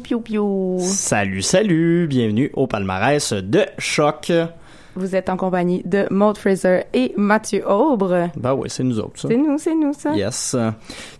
Piou, piou. Salut, salut, bienvenue au palmarès de Choc. Vous êtes en compagnie de Maud Fraser et Mathieu Aubre. Ben oui, c'est nous autres, ça. C'est nous, c'est nous, ça. Yes.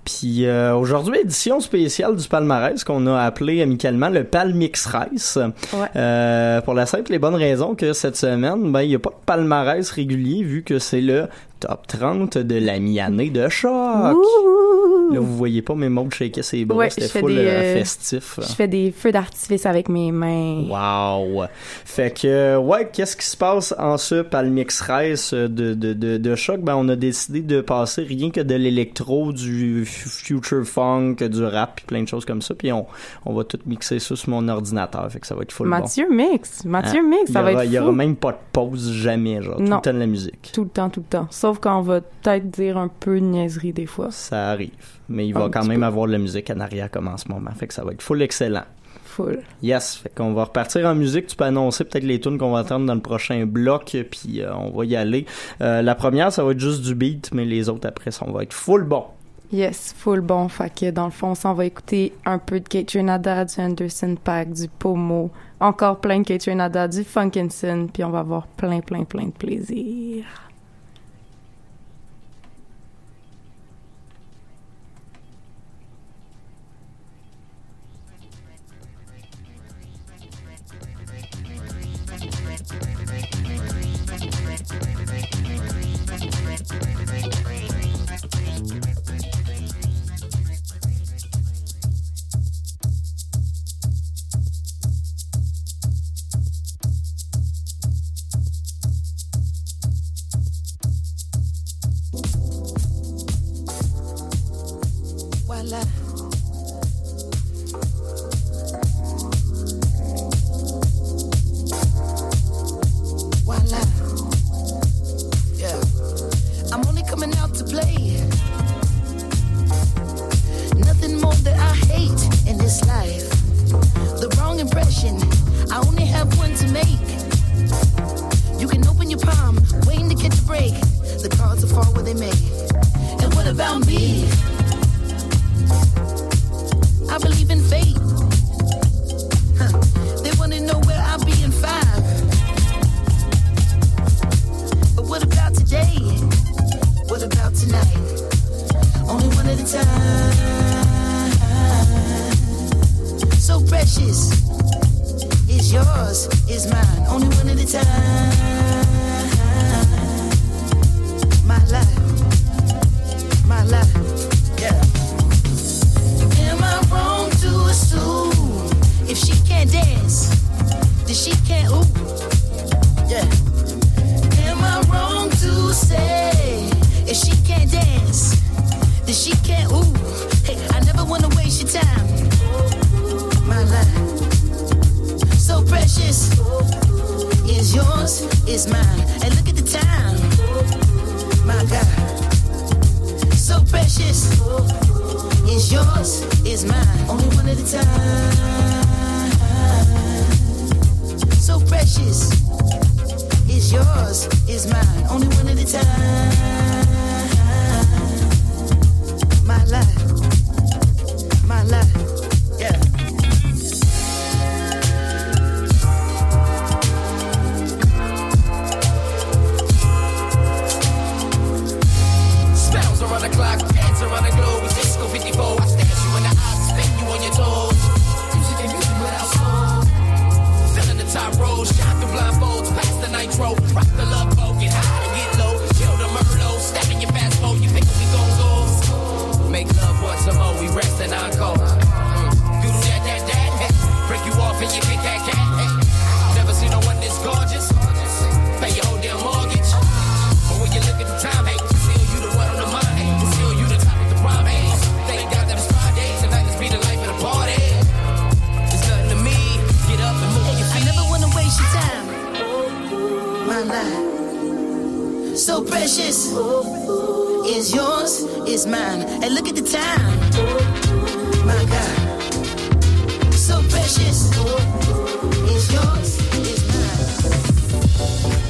Puis euh, aujourd'hui, édition spéciale du palmarès qu'on a appelé amicalement le Palmix Race. Ouais. Euh, pour la simple et bonne raison que cette semaine, ben il n'y a pas de palmarès régulier vu que c'est le top 30 de la mi-année de Choc. Ouh. Là, vous voyez pas, mais Maud shakeait ses bras, Ouais, c'était full des, euh, euh, festif. Je fais des feux d'artifice avec mes mains. Wow! Fait que, ouais, qu'est-ce qui se passe en ce Palmix Race de, de, de, de choc? Ben, on a décidé de passer rien que de l'électro, du future funk, du rap, puis plein de choses comme ça, puis on, on va tout mixer ça sur mon ordinateur, fait que ça va être full Mathieu mix. Mathieu Hein? mix, ça va aura- être Il y aura même pas de pause, jamais, genre, tout Non. le temps de la musique. Tout le temps, tout le temps. Sauf quand on va peut-être dire un peu de niaiserie des fois. Ça arrive. Mais il Un va quand même peu. avoir de la musique en arrière comme en ce moment, fait que ça va être full excellent. Full. Yes, fait qu'on va repartir en musique. Tu peux annoncer peut-être les tunes qu'on va entendre dans le prochain bloc, puis euh, on va y aller. Euh, la première, ça va être juste du beat, mais les autres après, ça va être full bon. Yes, full bon. Fait que dans le fond, ça, on va écouter un peu de Kate Renada, du Anderson Pack, du Pomo, encore plein de Kate Renada, du Funkinson, puis on va avoir plein, plein, plein de plaisir. About tonight? Only one at a time. So precious. Is yours, is mine. Only one at a time. My life. My life. Yeah. Am I wrong to assume if she can't dance, then she can't ooh? Yeah. Am I wrong to say if she can't dance, then she can't ooh? Hey, I never wanna waste your time. My life, so precious, is yours, is mine. And look at the time, my God, so precious is yours, is mine. Only one at a time. So precious is yours, is mine. Only one at a time. My life, so precious, is yours, is mine. And look at the time, my God, so precious, is yours, is mine.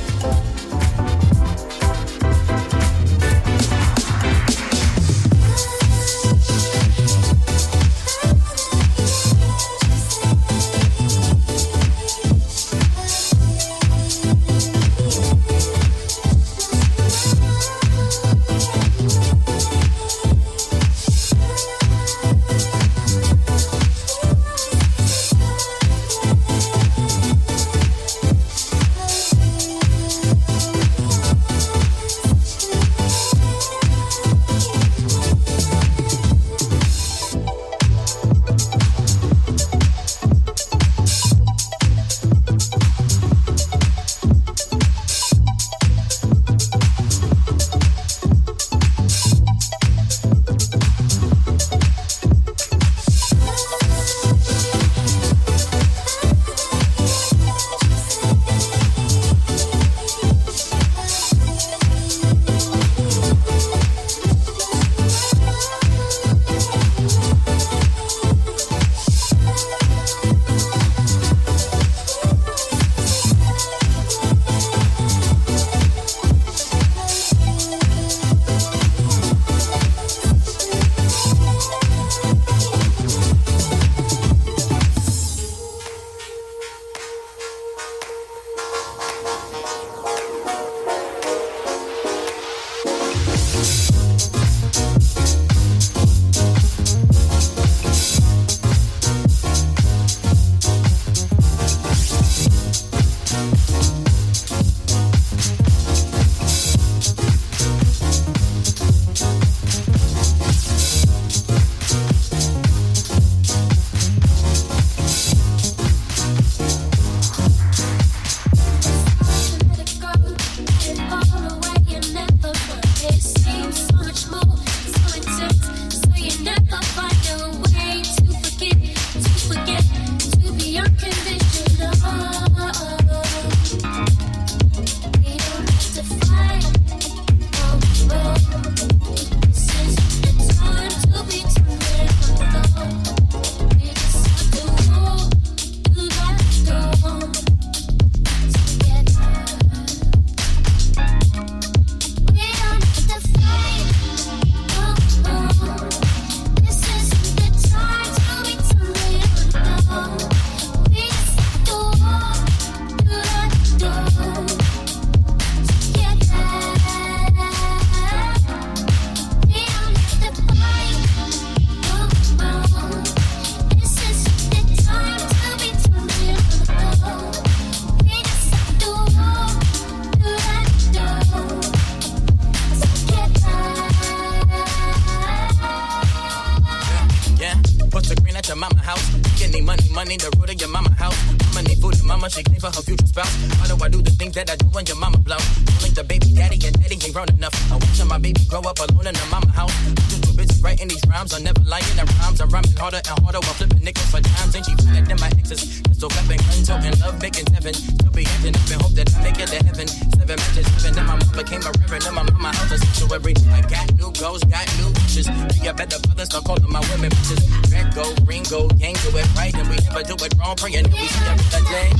Weapon, gun toting, love making seven. Still be acting up and hope that I make it to heaven. Seven matches, seven, then my mom became a reverend. Then my mama house a sanctuary. I got new goals, got new wishes. Be a better father, start calling my women bitches. Red go, green go, gang do it right, and we never do it wrong. Praying that we see another day.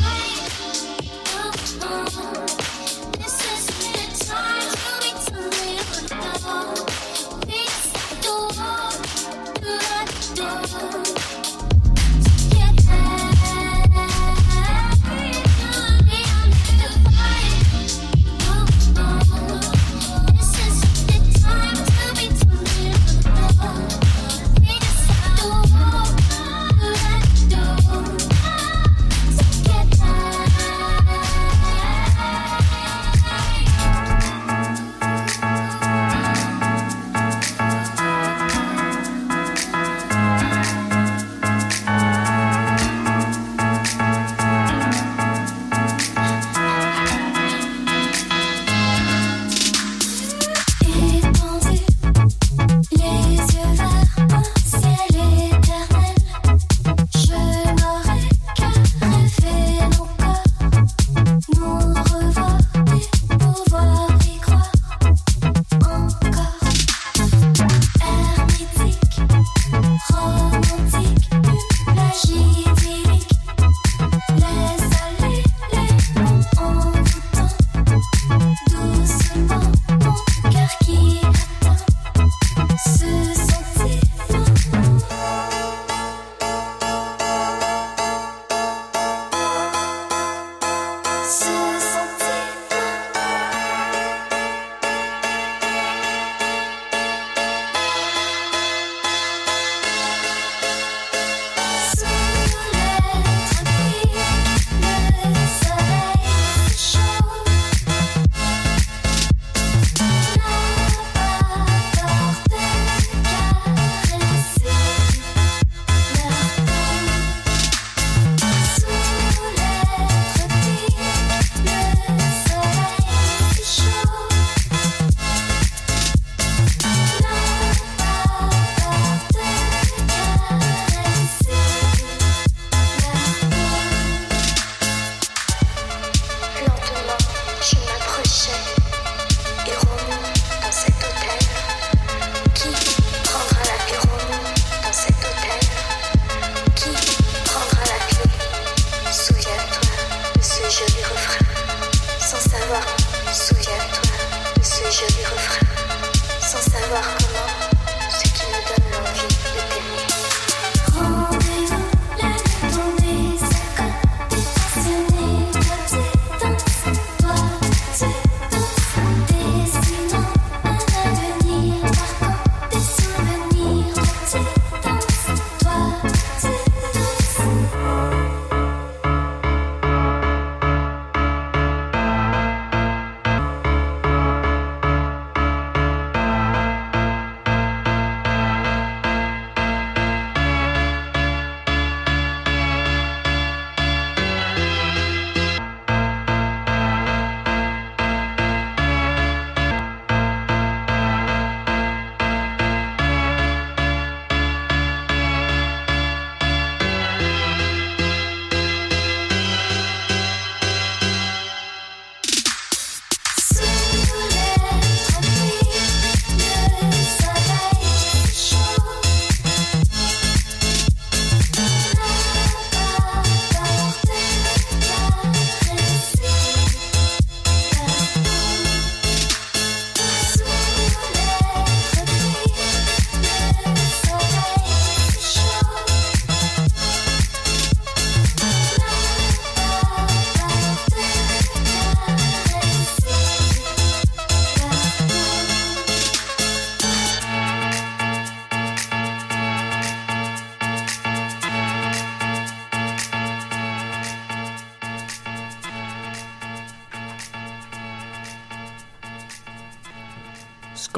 Oh, oh, oh,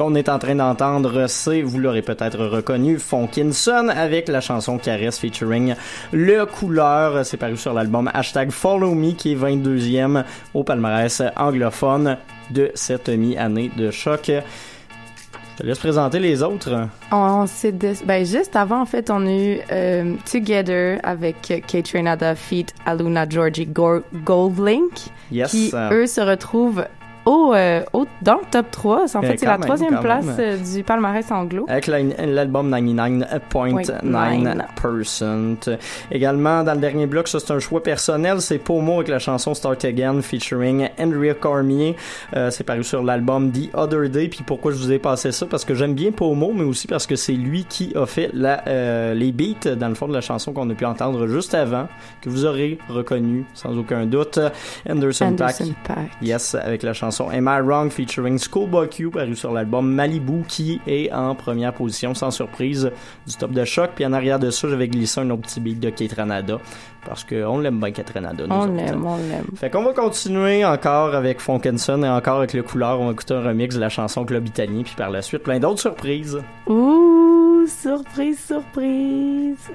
qu'on est en train d'entendre, c'est, vous l'aurez peut-être reconnu, Funkinson avec la chanson Caresse featuring Le Couleur. C'est paru sur l'album hashtag Follow Me qui est 22e au palmarès anglophone de cette mi-année de choc. Je te laisse présenter les autres. On s'est ben juste avant en fait on a eu euh, Together avec Kate Renata feat Aluna Georgie Go- Goldlink Yes. qui eux se retrouvent au, euh, au dans le top 3 en Ben, fait c'est la troisième place euh, du palmarès anglo avec la- l'album 99.9%. Également, dans le dernier bloc, ça c'est un choix personnel, c'est Pomo avec la chanson Start Again featuring Andrea Cormier. Euh, c'est paru sur l'album The Other Day. Puis pourquoi je vous ai passé ça? Parce que j'aime bien Pomo, mais aussi parce que c'est lui qui a fait la, euh, les beats, dans le fond, de la chanson qu'on a pu entendre juste avant, que vous aurez reconnu sans aucun doute. Anderson. Anderson. Yes, avec la chanson Am I Wrong featuring Schoolboy Q paru sur l'album Malibu qui est en première position sans surprise du top de choc. Puis en arrière de ça, j'avais glissé un autre petit beat de Kate Ranada parce qu'on l'aime bien Kate Ranada. nous on l'aime on l'aime Fait qu'on va continuer encore avec Funkinson et encore avec le couleur. On va écouter un remix de la chanson Club Italien puis par la suite plein d'autres surprises. ouh surprise surprise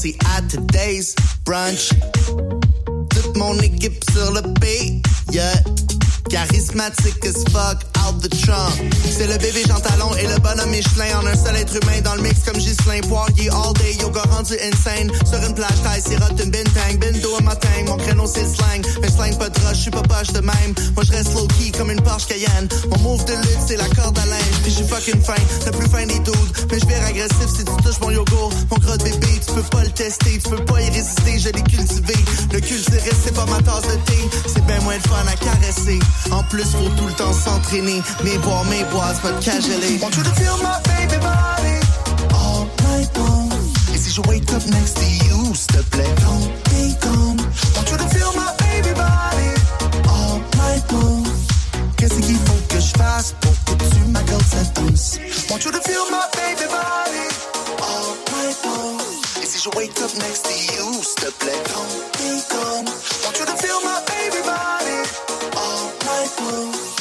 c'est à today's brunch. Toute mon équipe sur le beat, yeah. Charismatique as fuck, out the trunk. C'est le bébé Jean Talon et le bonhomme Michelin en un seul être humain dans le mix comme Ghislain Poirier all day, yoga rendu insane. Sur une plage taille, sirote une bintang, bindo à matin, mon créneau c'est slang. Mais slang pas de rush, j'suis pas poche de même. Moi je reste low key comme une Porsche Cayenne. Mon move de lutte c'est la corde à linge, puis j'ai fucking faim, le plus fin des dudes. Mais je vais agressif si tu touches mon yogourt. Mon gros de bébé, tu peux pas le tester, tu peux pas y résister, je l'ai cultivé. Le cultiver c'est pas ma tasse de thé, c'est bien moins de fun à caresser. En plus, faut tout le temps s'entraîner. Mes bois, pas de cageler. Want you to feel my baby body all night long. Et si je wake up next to you, s'il te plaît, don't be gone. Want you to feel my baby body all night long. Qu'est-ce qu'il faut que je fasse pour que tu m'accordes cette danse? Want you to feel my baby body all night long. Et si je wake up next to you, s'il te plaît, don't be gone. Want you to feel my baby body all night long.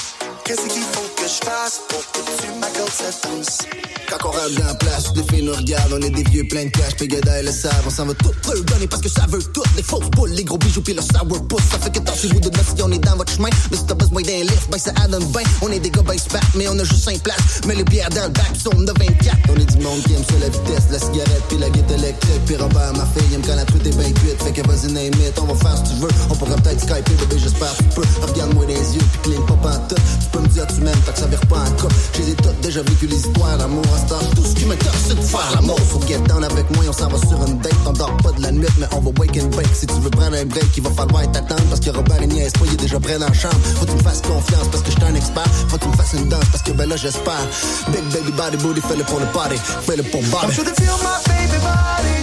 Qu'est-ce qu'il faut que je fasse pour que tu m'accordes cette danse? Quand on rentre dans la place, les filles nous regardent, on est des vieux pleins de cash, Pégada et le savent, on s'en va tout redonner parce que ça veut tout, les fausses boules, les gros bijoux pis le sourpuss, ça fait que tâchez-vous de si on est dans votre chemin, mais si t'as besoin d'un lift, ben ça donne bien, on est des gars ben spat, mais on a juste 5 places, mais les bières dans le bac sont de 24, on est du monde qui aime ça la vitesse, la cigarette pis la guette électrique, pis Robert, ma fille, aime quand la truite est bien cuite, fait que vas-y name on va faire ce que tu veux, on pourrait peut-être skyper, bébé j'espère que tu peux, regarde-moi les yeux pis clean pas pantoute, peux me dire tu m'aimes, tant que ça vire pas en cas, j'ai les toutes déjà vécu les histoires. D'amour à star, tout ce qui m'intéresse c'est de faire l'amour, faut get down avec moi, on s'en va sur une date, on dort pas de la nuit, mais on va wake and bake, si tu veux prendre un break, il va falloir t'attendre, parce que Robert il niaise pas, il est déjà prêt dans la chambre, faut que tu me fasses confiance, parce que j'suis un expert, faut que tu me fasses une danse, parce que ben là j'espère, big baby body booty, fais-le pour le party, fais-le pour body. To feel my baby body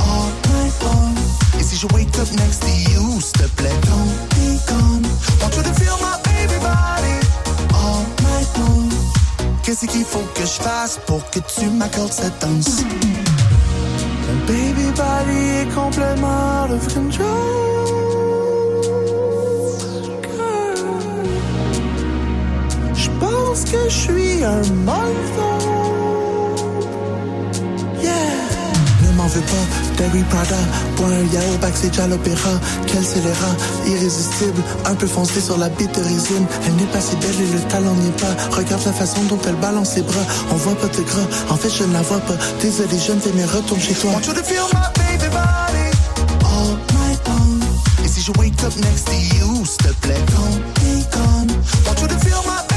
all night long. Et si je wake up next to you, s'il te plaît, don't be gone. Want you to feel my Qu'est-ce qu'il faut que je fasse pour que tu m'accordes cette danse? Un baby body est complètement out of control. Je pense que je suis un marathon. Veux pas, Terry Prada, point un yellow backstage à l'opéra, quel scélérat, irrésistible, un peu foncé sur la bite de résine, elle n'est pas si belle et le talent n'y est pas, regarde la façon dont elle balance ses bras, on voit pas de gras, en fait je ne la vois pas, désolé je ne fais mais retourne chez toi. Wake up next to you, s'il te don't be gone, want you to feel my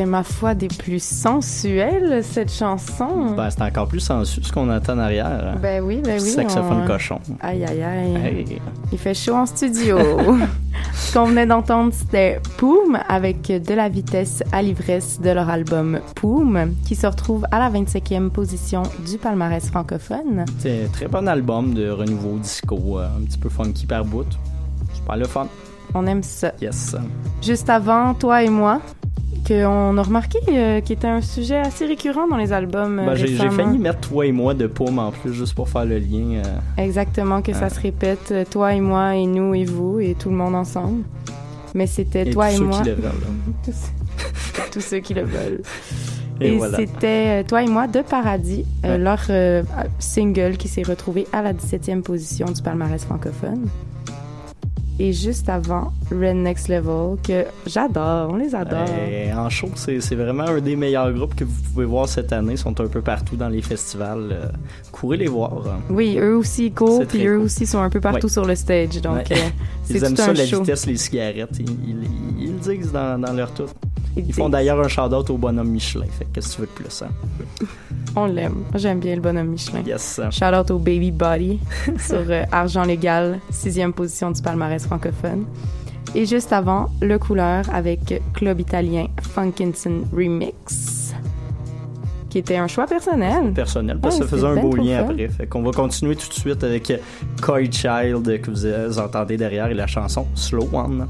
c'était ma foi des plus sensuelles, cette chanson. Ben, c'est encore plus sensu ce qu'on entend en arrière. Ben oui, ben oui. Saxophone on- cochon. Aïe, aïe, aïe. Hey. Il fait chaud en studio. Ce qu'on venait d'entendre, c'était Poum avec de la vitesse à l'ivresse de leur album Poum, qui se retrouve à la 25e position du palmarès francophone. C'est un très bon album de renouveau disco, euh, un petit peu funky par bout. Super le fun. On aime ça. Yes. Juste avant, toi et moi, qu'on a remarqué euh, qui était un sujet assez récurrent dans les albums. euh, Ben, j'ai failli mettre toi et moi de paume en plus, juste pour faire le lien. euh, Exactement, que ça se répète, euh, toi et moi, et nous et vous, et tout le monde ensemble. Mais c'était et toi tous et ceux moi. qui le veulent. tous ceux qui le veulent. Et Et, voilà. c'était Toi et moi de Paradis, Ouais. leur euh, single qui s'est retrouvé à la 17e position du palmarès francophone. Et juste avant, Red Next Level, que j'adore, on les adore. Euh, en show, c'est vraiment un des meilleurs groupes que vous pouvez voir cette année. Ils sont un peu partout dans les festivals. euh, courez les voir. Oui, eux aussi ils courent, puis eux cool. aussi sont un peu partout Ouais. sur le stage. Donc, Ouais. euh, c'est Ils aiment ça, la vitesse, les cigarettes. Ils, ils- ils le disent dans, dans leur tout. Ils font d'ailleurs un shout-out au bonhomme Michelin. Fait qu'est-ce que tu veux de plus, hein? On l'aime. J'aime bien le bonhomme Michelin. Yes. Shout out au Baby Body sur euh, Argent Légal, sixième position du palmarès francophone. Et juste avant, Le Couleur avec Club Italien Funkinson Remix, qui était un choix personnel. personnel parce que Ouais, ça faisait un beau lien fun. après. Fait qu'on va continuer tout de suite avec Coy Child que vous euh, entendez derrière et la chanson Slow One.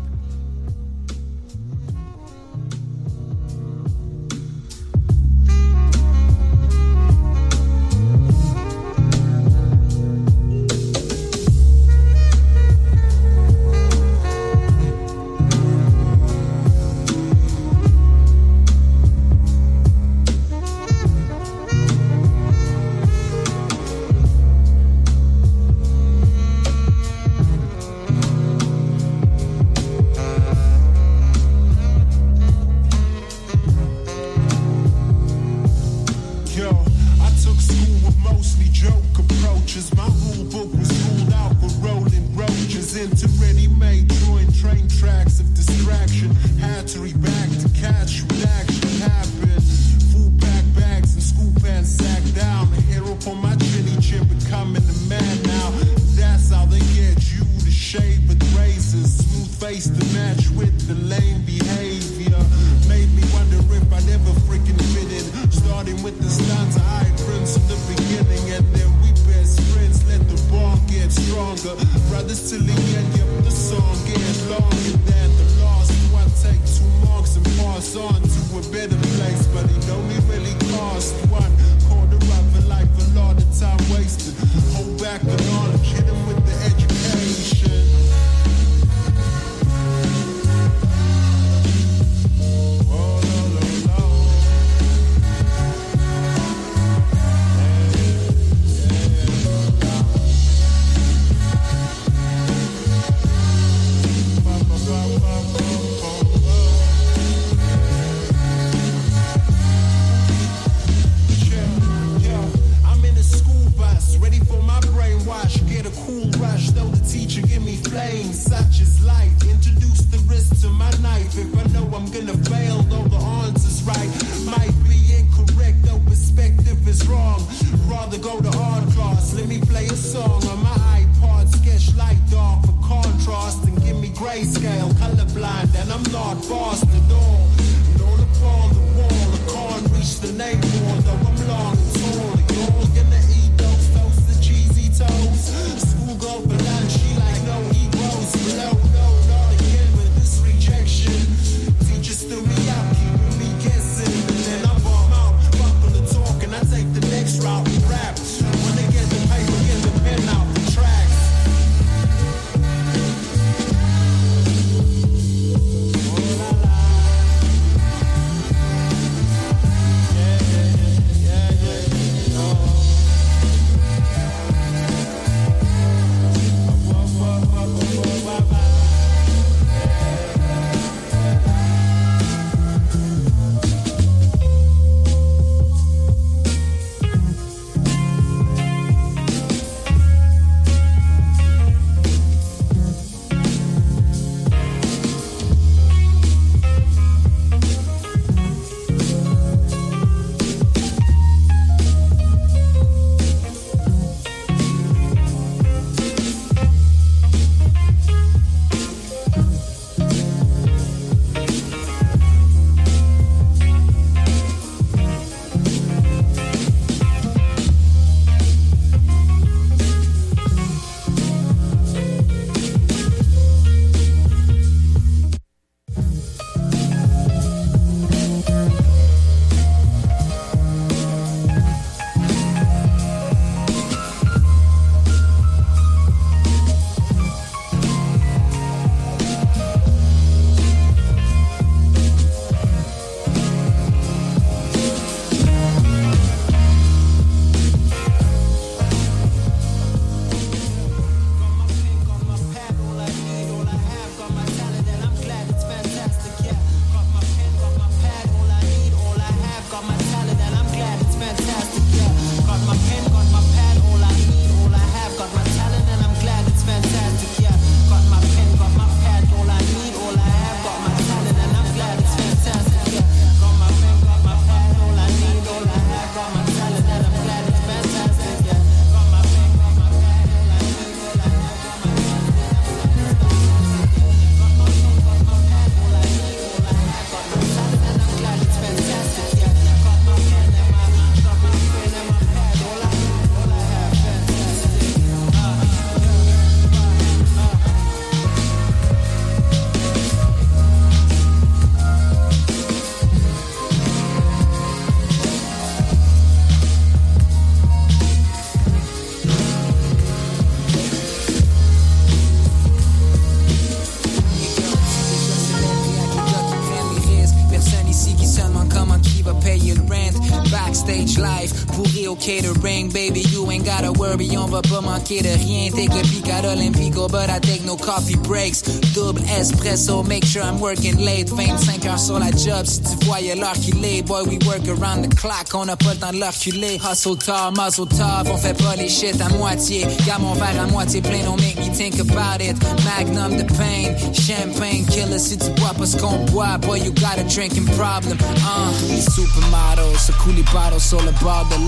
De rien. Take a peek at Olympico, but I take no coffee breaks. Double espresso, make sure I'm working late. 25 heures sur la job, si tu voyais l'heure qu'il est. Boy, we work around the clock, on a pas le temps de l'enculer. Hustle tard, muzzle tough, on fait pas les shit à moitié. Garde mon verre à moitié plein, don't make think about it. Magnum the pain, champagne killer, si tu bois ce boit. Boy, you got a drinking problem. Uh, supermodels, se coulent les bottles sur le bord de.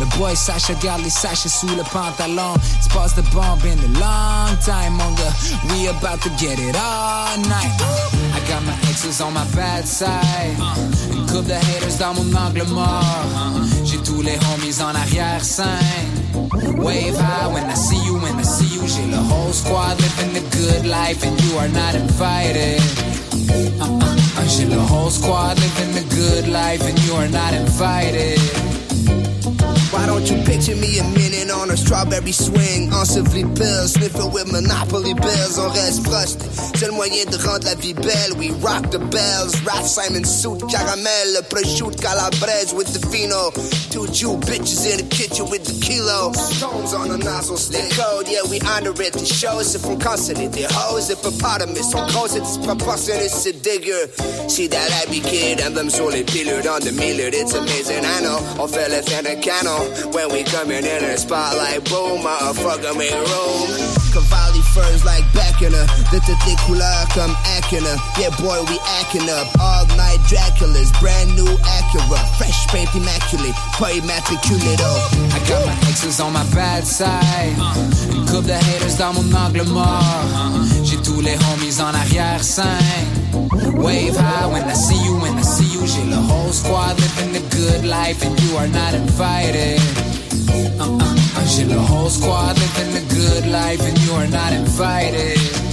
Le boy Sacha garde les sachets sous le pantalon. C'est pas the bomb in a long time, gars. We about to get it all night. I got my exes on my bad side. Une coupe de haters dans mon angle mort. J'ai tous les homies en arrière-scène. Wave high when I see you, when I see you. J'ai le whole squad living the good life and you are not invited. Uh-uh. J'ai le whole squad living the good life and you are not invited. Why don't you picture me a minute on a strawberry swing? Enseveli pills, sniffing with monopoly bills. On reste frosté, le moyen de rendre la vie belle. We rock the bells, Ralph Simon suit, caramel, prosciutto calabrese with the fino. Two Jew bitches in the kitchen with the kilo. Stones on the nozzle stick. code, yeah, we honor it. The shows se from canceller des hoes. Hippopotamus, on cause it disproportionné, a digger. See that happy kid, emblem them les pilules on the miller. It's amazing, I know. On le faire de canon. When we coming in the spotlight, boom, motherfucker, make room. Cavalli furs like Beckener, de toutes les couleurs comme Acuna. Yeah, boy, we acting up. All night Draculas, brand new Acura. Fresh paint immaculate, pas immatriculé though. I got my exes on my bad side. Une coupe de haters dans mon angle mort. J'ai tous les homies en arrière-scène. Wave high when I see you, when I see you. J'ai le whole squad living the good life and you are not invited. Uh-uh. J'ai le whole squad living the good life and you are not invited.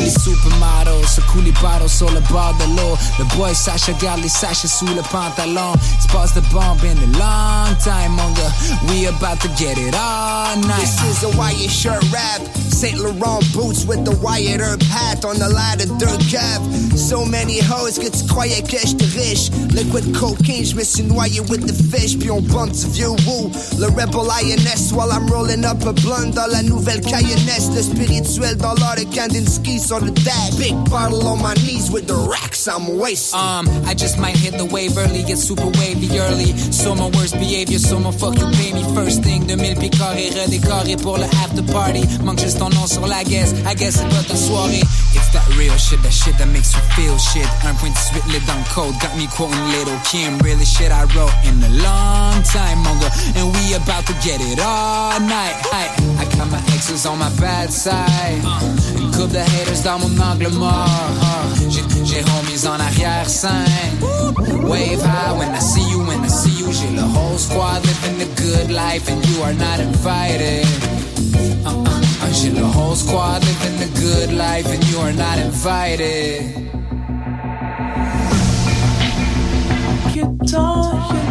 Les supermodels coulent les bottles le bord de l'eau. Le boy Sasha garde Sasha le pantalon. Pas the bomb in a long time, gars. We about to get it all night. This is a Wyatt shirt rap. Saint Laurent boots with the Wyatt Herb hat on the ladder dirt cap. So many hoes tu croyais que j'étais riche. Liquid cocaine, me suis noyé with the fish. Puis on bump du vieux woo. Le rebel INS while I'm rolling up a blunt dans la nouvelle Cayennesse. Le spirituel dans l'art de Kandinsky sur the dash. Big bottle on my knees with the racks I'm wasting. Um, I just might hit the wave early, get super wavy early. So my worst behavior, so my fuck you pay me first thing. 2000 pieds carrés, redécoré pour le after party. Manque juste ton nom sur la guess, I guess c'est ta soirée. It's that real shit, that shit that makes you feel shit. 1.8 lit le code, got me quoting Little Kim. Really shit I wrote in the long. And we about to get it all night. I, got my exes on my bad side. Une couple de haters dans mon angle mort. J'ai homies en arrière-scène. Wave high when I see you, when I see you. J'ai the whole squad living the good life and you are not invited. Uh-uh. J'ai le whole squad living the good life and you are not invited. Uh-uh, uh, you don't,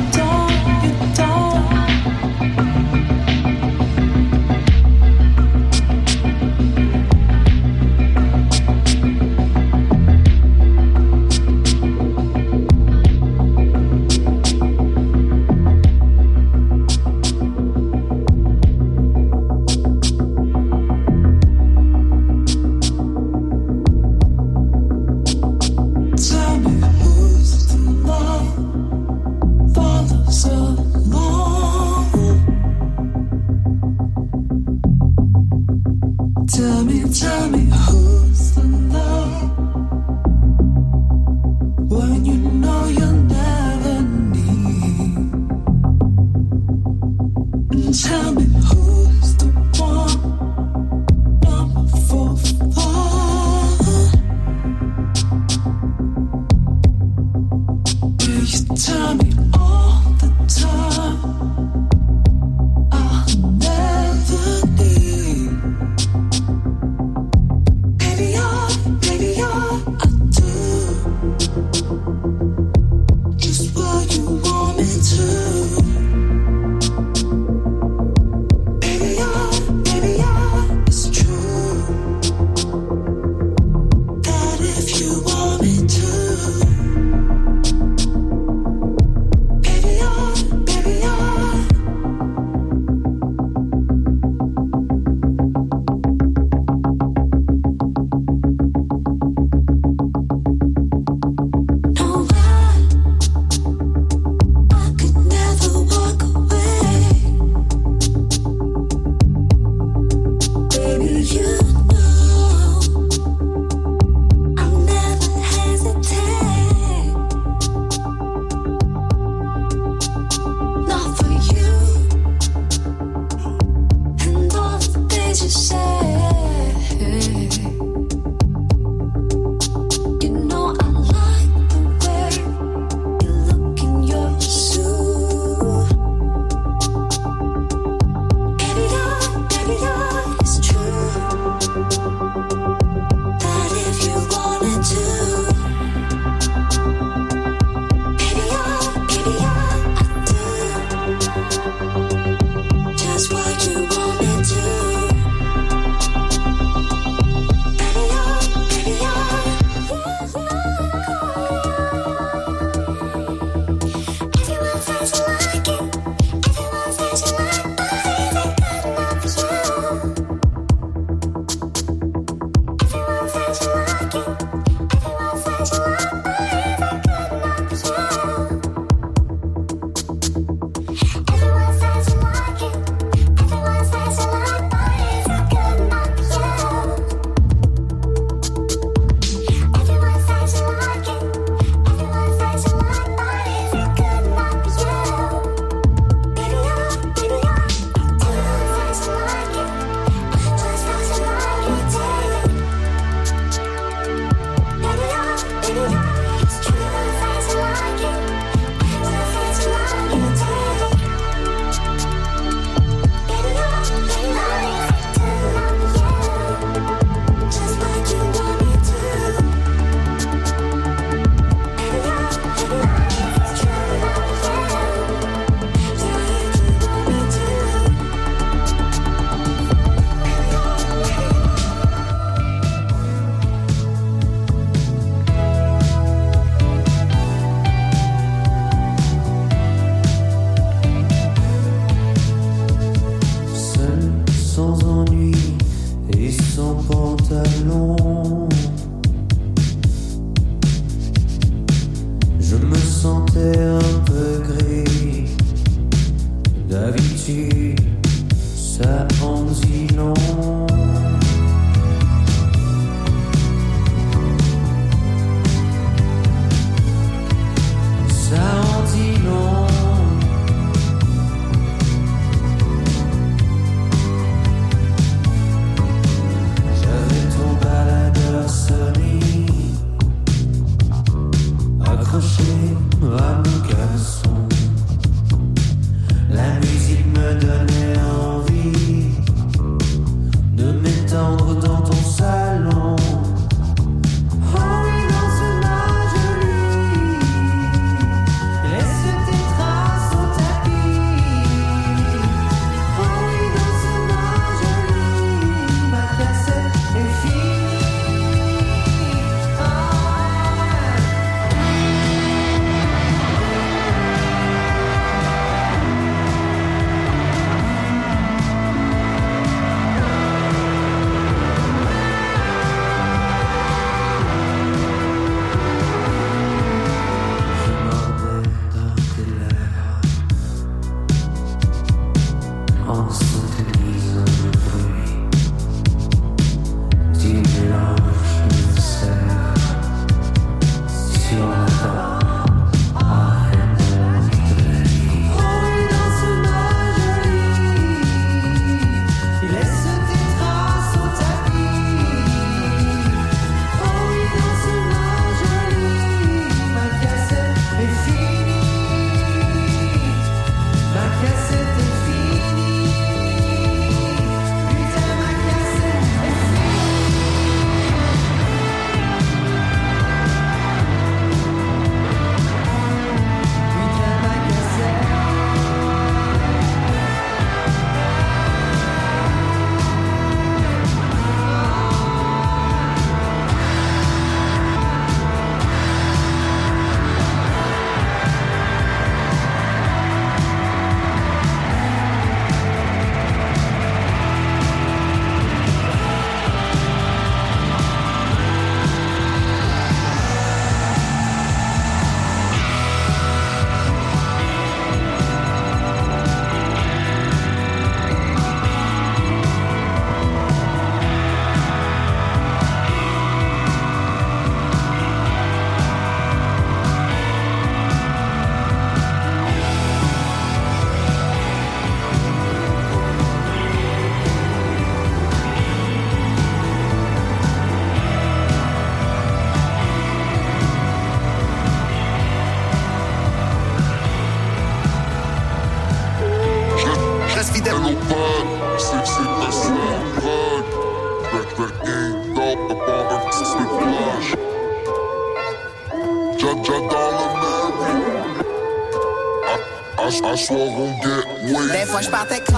Des way. fois,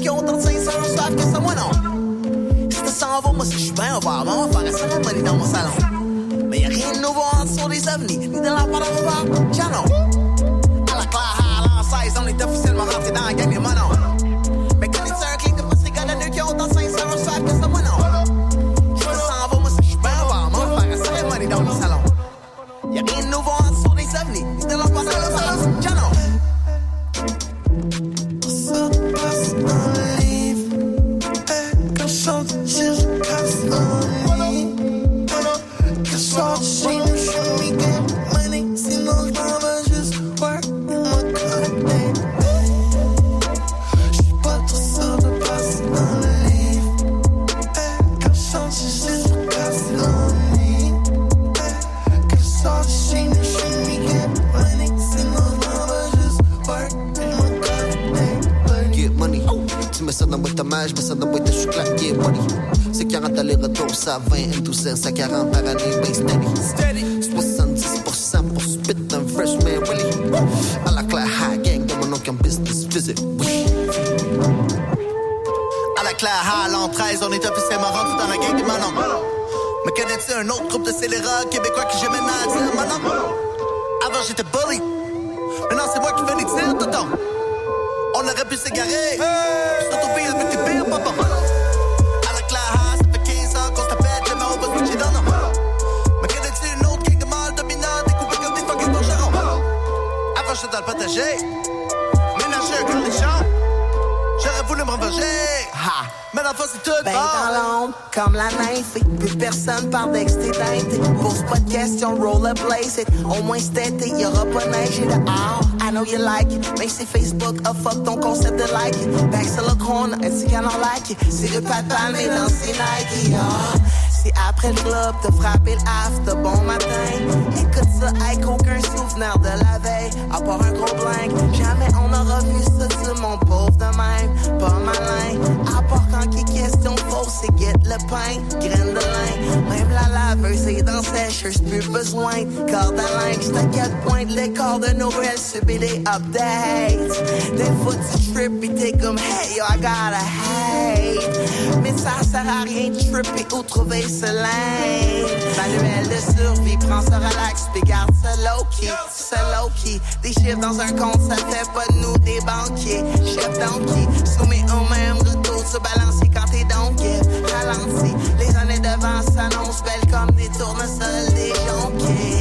Kêu! Allers-retours, ça 20 into sense, ça 40 par année, ben steady. 70% pour spit un freshman Willy. À la claire high gang de mon oncle business visit. Oui. À la claire Highland 13, on est officiellement rentré dans la gang des manons. Mais connais-tu un autre groupe de scélérats québécois que j'ai maintenant à dire manon? Avant j'étais bully. Maintenant c'est moi qui fais les tirs. On aurait pu s'égarer. Surtout le potager. Ménager un grand méchant. J'aurais voulu me revenger. Ha! Mais l'enfant, c'est tout Ben dans l'ombre, comme la nymphe, plus personne parle d'extédité. Pose pas de questions, rollerblade it. Au moins cet été, y'aura pas neige dehors. I know you like it, mais c'est Facebook, a fuck ton concept de like it. Back to the corner, est-ce qu'il y en a like it? C'est le papa, mais dans ses Nike, ah. Après le club, t'as frappé le after, bon matin. Écoute ça avec aucun souvenir de la veille, à part un gros blank. Jamais on aura vu ça sur mon pauvre de même, pas malin. À part quand est question fausse, c'est get le pain, graine de lin. Même la laveuse est dans sécheuse, plus besoin de corde à linge. Quatre points de l'écart de Noël, subir des updates. Des fois tu trip et t'es comme hey yo, I gotta hate. Ça sert à rien de tripper ou trouver ce lane. Manuel de survie, prends ça relax, puis garde low-key, ça low-key. Des chiffres dans un compte, ça fait pas de nous des banquiers. Chef donkey, soumis au même retour, se balancer quand t'es donkey. Ralenti, les années devant s'annoncent belles comme des tournesols, des jonquets.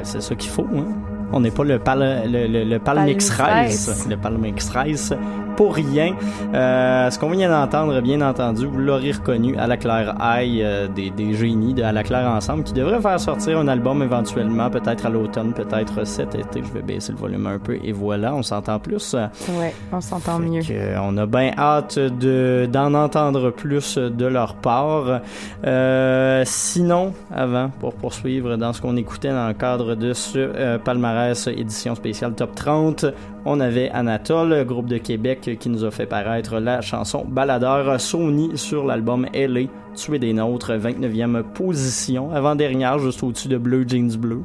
Ben, c'est ça qu'il faut, hein. On n'est pas le pal, le, le, le Palmix 13, le Palmix 13 pour rien. Euh, ce qu'on vient d'entendre, bien entendu, vous l'aurez reconnu à la Claire High euh, des, des génies de à la Claire Ensemble qui devrait faire sortir un album éventuellement, peut-être à l'automne, peut-être cet été. Je vais baisser le volume un peu et voilà, on s'entend plus. Ouais, on s'entend mieux. Que, euh, on a bien hâte de d'en entendre plus de leur part. Euh, sinon, avant, pour poursuivre dans ce qu'on écoutait dans le cadre de ce palmarès édition spéciale Top 30, on avait Anatole, groupe de Québec, qui nous a fait paraître la chanson Baladeur Sony sur l'album LA, Tuer des Nôtres, 29e position, avant-dernière, juste au-dessus de Bleu Jeans Bleu.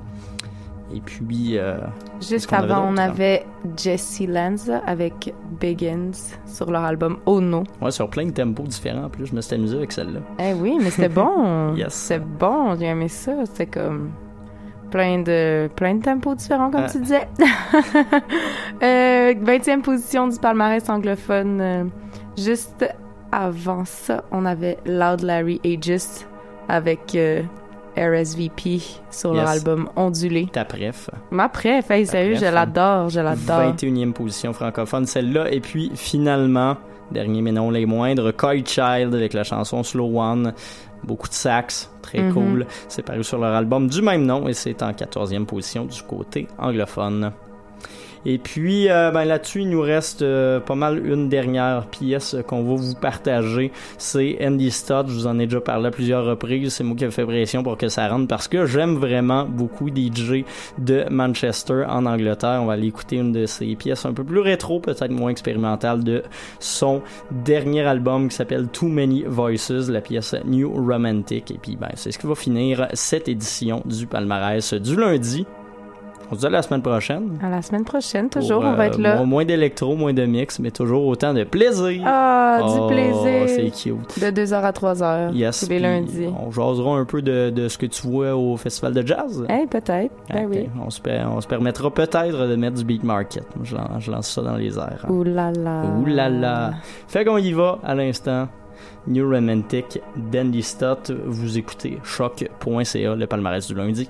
Et puis, euh, Juste avant, on avait Jesse Lanza avec Biggins sur leur album Oh No. ouais, sur plein de tempos différents. En plus, je me suis amusé avec celle-là. Eh oui, mais c'était bon. Yes. C'était bon, j'ai aimé ça. C'était comme plein de plein de tempos différents, comme Ah. tu disais. euh, 20e position du palmarès anglophone. Euh, juste avant ça, on avait Loud Larry Aegis avec euh, RSVP sur leur Yes. album Ondulé. Ta préf. Ma préf, hey, sérieux, je hein. l'adore, je l'adore. 21e position francophone, celle-là. Et puis, finalement, dernier mais non les moindres, Coy Child avec la chanson Slow One. Beaucoup de sax, très Mhm. cool. C'est paru sur leur album du même nom et c'est en 14e position du côté anglophone. Et puis, euh, ben, là-dessus, il nous reste euh, pas mal une dernière pièce qu'on va vous partager. C'est Andy Stott. Je vous en ai déjà parlé à plusieurs reprises. C'est moi qui ai fait pression pour que ça rentre parce que j'aime vraiment beaucoup DJ de Manchester en Angleterre. On va aller écouter une de ses pièces un peu plus rétro, peut-être moins expérimentale de son dernier album qui s'appelle Too Many Voices, la pièce New Romantic. Et puis, ben, c'est ce qui va finir cette édition du palmarès du lundi. On se dit à la semaine prochaine. À la semaine prochaine, toujours, Pour, on va euh, être là. Moins, moins d'électro, moins de mix, mais toujours autant de plaisir. Ah, Oh, du plaisir. C'est cute. De 2h à 3h. Yes. tous les lundis. On jasera un peu de, de ce que tu vois au festival de jazz. Eh, peut-être. Ben oui. On se, per- on se permettra peut-être de mettre du beat market. Je, lance, je lance ça dans les airs. hein. Ouh là là. Ouh là là. Fait qu'on y va à l'instant. New Romantic, Dandy Stott. Vous écoutez choc.ca, le palmarès du lundi.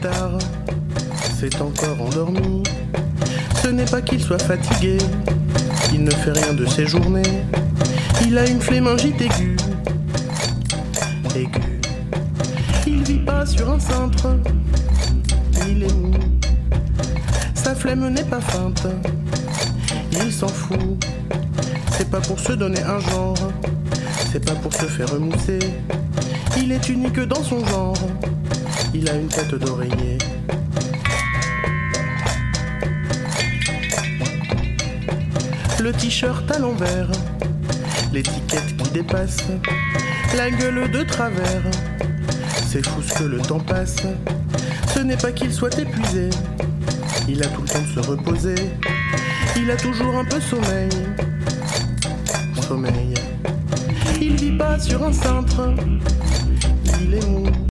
Tard, s'est encore endormi. Ce n'est pas qu'il soit fatigué, il ne fait rien de ses journées. Il a une flémingite aiguë, aiguë. Il vit pas sur un cintre, il est mou. Sa flemme n'est pas feinte, il s'en fout. C'est pas pour se donner un genre, c'est pas pour se faire mousser. Il est unique dans son genre, il a une tête d'oreiller. Le t-shirt à l'envers, l'étiquette qui dépasse, la gueule de travers. C'est fou ce que le temps passe. Ce n'est pas qu'il soit épuisé, il a tout le temps de se reposer. Il a toujours un peu sommeil, sommeil. Il vit pas sur un cintre, il est mou.